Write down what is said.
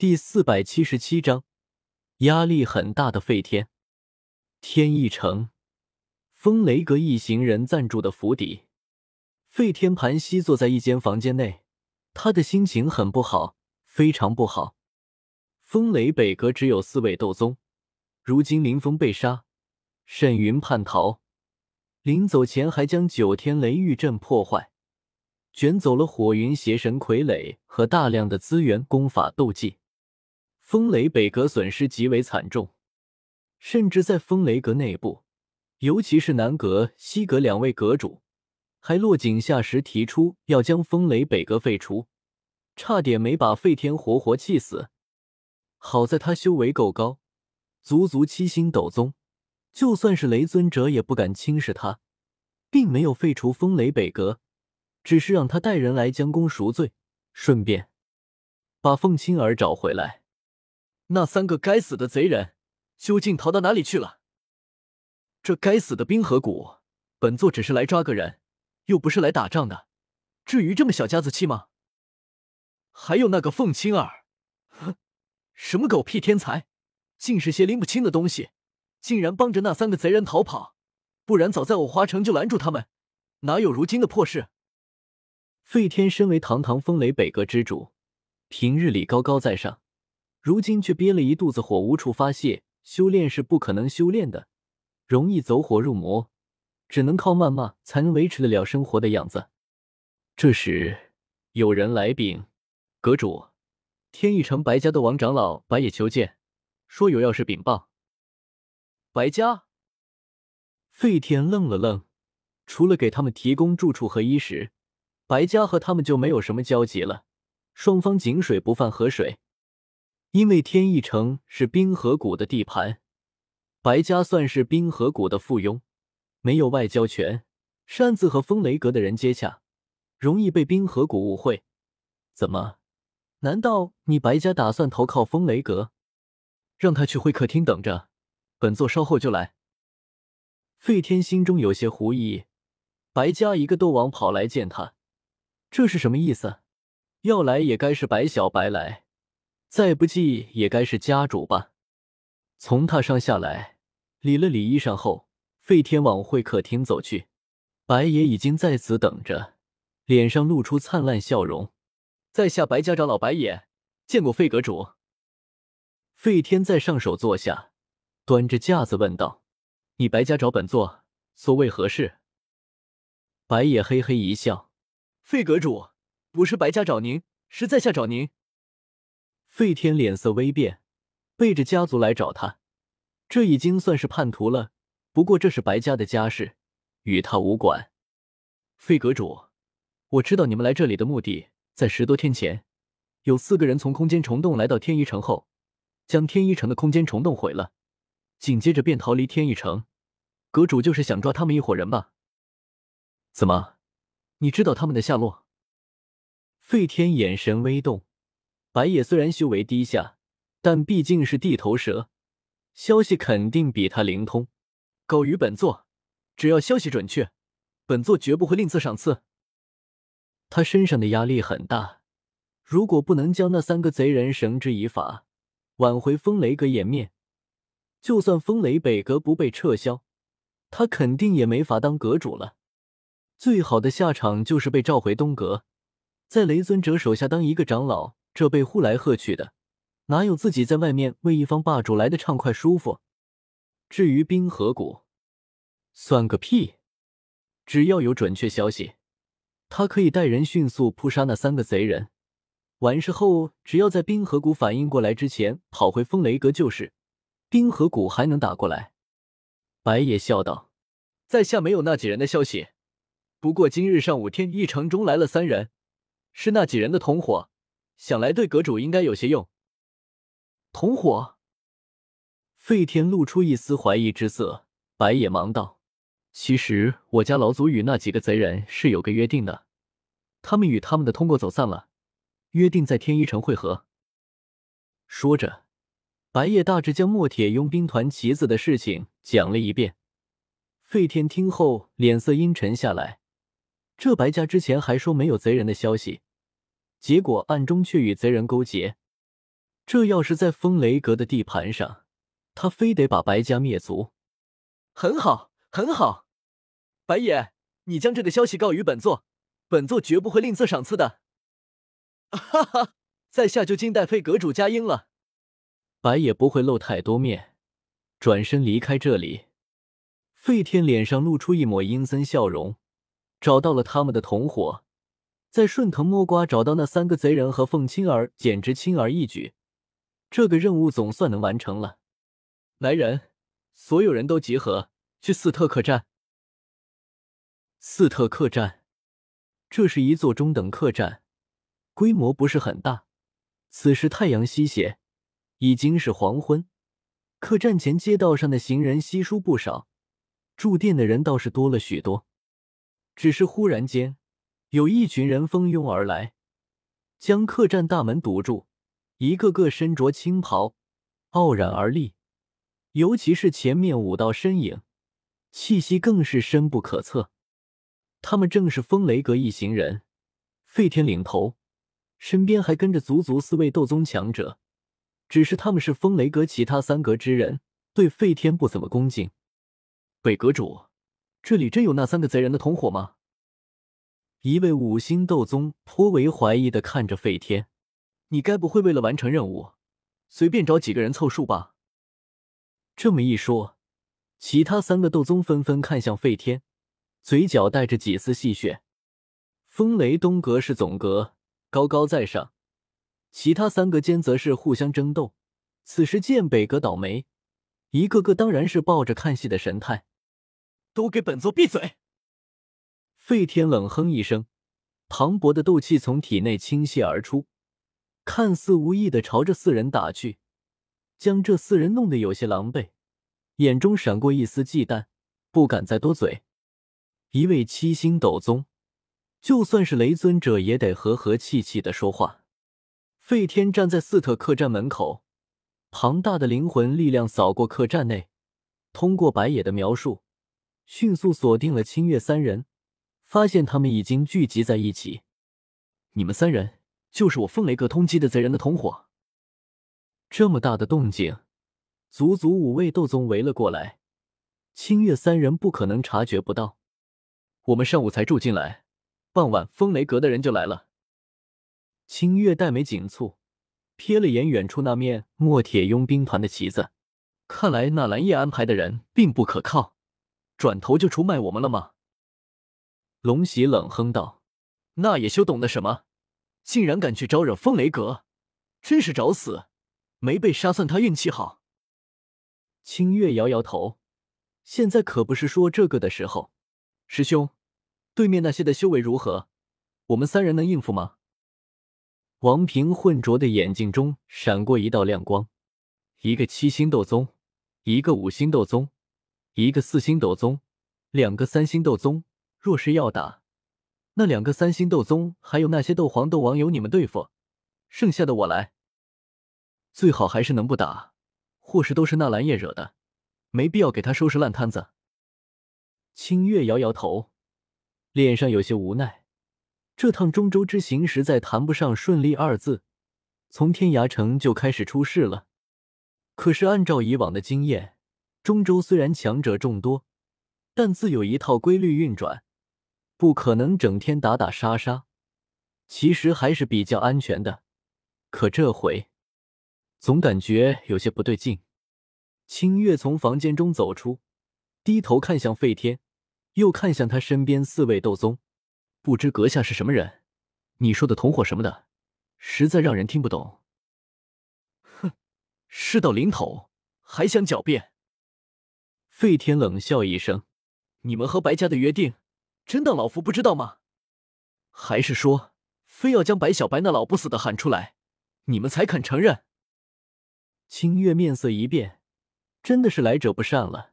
第四百七十七章，压力很大的废天。天意城，风雷阁一行人暂住的府邸。废天盘膝坐在一间房间内，他的心情很不好，非常不好。风雷北阁只有四位斗宗，如今林峰被杀，沈云叛逃，临走前还将九天雷狱阵破坏，卷走了火云邪神傀儡和大量的资源、功法、斗技。风雷北阁损失极为惨重，甚至在风雷阁内部，尤其是南阁、西阁两位阁主，还落井下石，提出要将风雷北阁废除，差点没把费天活活气死。好在他修为够高，足足七星斗宗，就算是雷尊者也不敢轻视他，并没有废除风雷北阁，只是让他带人来将功赎罪，顺便把凤青儿找回来。那三个该死的贼人究竟逃到哪里去了？这该死的冰河谷，本座只是来抓个人，又不是来打仗的，至于这么小家子气吗？还有那个凤青儿，哼，什么狗屁天才，竟是些拎不清的东西，竟然帮着那三个贼人逃跑，不然早在我花城就拦住他们，哪有如今的破事？费天身为堂堂风雷北阁之主，平日里高高在上。如今却憋了一肚子火，无处发泄。修炼是不可能修炼的，容易走火入魔，只能靠谩骂才能维持得了生活的样子。这时，有人来禀：“阁主，天一城白家的王长老白野求见，说有要事禀报。”白家，费天愣了愣，除了给他们提供住处和衣食，白家和他们就没有什么交集了。双方井水不犯河水。因为天翼城是冰河谷的地盘，白家算是冰河谷的附庸，没有外交权，擅自和风雷阁的人接洽，容易被冰河谷误会。怎么？难道你白家打算投靠风雷阁？让他去会客厅等着，本座稍后就来。费天心中有些狐疑，白家一个斗王跑来见他，这是什么意思？要来也该是白小白来。再不济也该是家主吧。从榻上下来，理了理衣裳后，费天往会客厅走去。白爷已经在此等着，脸上露出灿烂笑容。在下白家长老白野，见过费阁主。费天再上手坐下，端着架子问道：“你白家找本座，所谓何事？”白野嘿嘿一笑：“费阁主，不是白家找您，是在下找您。”费天脸色微变，背着家族来找他，这已经算是叛徒了。不过这是白家的家事，与他无关。费阁主，我知道你们来这里的目的，在十多天前，有四个人从空间虫洞来到天一城后，将天一城的空间虫洞毁了，紧接着便逃离天一城。阁主就是想抓他们一伙人吧？怎么，你知道他们的下落？费天眼神微动。白野虽然修为低下，但毕竟是地头蛇，消息肯定比他灵通。告于本座，只要消息准确，本座绝不会吝啬赏赐。他身上的压力很大，如果不能将那三个贼人绳之以法，挽回风雷阁颜面，就算风雷北阁不被撤销，他肯定也没法当阁主了。最好的下场就是被召回东阁，在雷尊者手下当一个长老。这被呼来喝去的，哪有自己在外面为一方霸主来的畅快舒服？至于冰河谷，算个屁！只要有准确消息，他可以带人迅速扑杀那三个贼人。完事后，只要在冰河谷反应过来之前跑回风雷阁就是。冰河谷还能打过来？白野笑道：“在下没有那几人的消息，不过今日上午天一城中来了三人，是那几人的同伙。”想来对阁主应该有些用。同伙，费天露出一丝怀疑之色。白野忙道：“其实我家老祖与那几个贼人是有个约定的，他们与他们的通过走散了，约定在天一城会合。”说着，白夜大致将墨铁佣兵团旗子的事情讲了一遍。费天听后脸色阴沉下来。这白家之前还说没有贼人的消息。结果暗中却与贼人勾结，这要是在风雷阁的地盘上，他非得把白家灭族。很好，很好，白爷，你将这个消息告于本座，本座绝不会吝啬赏赐的。哈哈，在下就静待废阁主佳音了。白也不会露太多面，转身离开这里。费天脸上露出一抹阴森笑容，找到了他们的同伙，在顺藤摸瓜找到那三个贼人和凤青儿，简直轻而易举。这个任务总算能完成了。来人，所有人都集合，去四特客栈。四特客栈，这是一座中等客栈，规模不是很大。此时太阳西斜，已经是黄昏。客栈前街道上的行人稀疏不少。住店的人倒是多了许多，只是忽然间，有一群人蜂拥而来，将客栈大门堵住。一个个身着青袍，傲然而立，尤其是前面五道身影，气息更是深不可测。他们正是风雷阁一行人，费天领头，身边还跟着足足四位斗宗强者。只是他们是风雷阁其他三阁之人，对费天不怎么恭敬。北阁主，这里真有那三个贼人的同伙吗？一位五星斗宗颇为怀疑的看着费天，你该不会为了完成任务，随便找几个人凑数吧？这么一说，其他三个斗宗纷纷看向费天，嘴角带着几丝戏谑。风雷东阁是总阁，高高在上，其他三个间则是互相争斗。此时见北阁倒霉，一个个当然是抱着看戏的神态。都给本座闭嘴！费天冷哼一声，磅礴的斗气从体内倾泻而出，看似无意的朝着四人打去，将这四人弄得有些狼狈，眼中闪过一丝忌惮，不敢再多嘴。一位七星斗宗，就算是雷尊者也得和和气气的说话。费天站在四特客栈门口，庞大的灵魂力量扫过客栈内，通过白野的描述。迅速锁定了清月三人，发现他们已经聚集在一起。你们三人就是我风雷阁通缉的贼人的同伙。这么大的动静，足足五位斗宗围了过来。清月三人不可能察觉不到。我们上午才住进来，傍晚风雷阁的人就来了。清月黛眉紧蹙，瞥了眼远处那面墨铁佣兵团的旗子，看来那蓝叶安排的人并不可靠。转头就出卖我们了吗？龙喜冷哼道：“那野修懂得什么？竟然敢去招惹风雷阁，真是找死！没被杀算他运气好。”清月摇摇头：“现在可不是说这个的时候。师兄，对面那些的修为如何？我们三人能应付吗？”王平浑浊的眼睛中闪过一道亮光：“一个七星斗宗，一个五星斗宗。”一个四星斗宗，两个三星斗宗。若是要打，那两个三星斗宗还有那些斗皇、斗王由你们对付，剩下的我来。最好还是能不打，或是都是那蓝叶惹的，没必要给他收拾烂摊子。清月摇摇头，脸上有些无奈。这趟中州之行实在谈不上顺利二字，从天涯城就开始出事了。可是按照以往的经验。中州虽然强者众多，但自有一套规律运转，不可能整天打打杀杀，其实还是比较安全的。可这回总感觉有些不对劲。清月从房间中走出，低头看向费天，又看向他身边四位斗宗，不知阁下是什么人？你说的同伙什么的，实在让人听不懂。哼，事到临头还想狡辩？费天冷笑一声：“你们和白家的约定，真当老夫不知道吗？还是说，非要将白小白那老不死的喊出来，你们才肯承认？”清月面色一变，真的是来者不善了。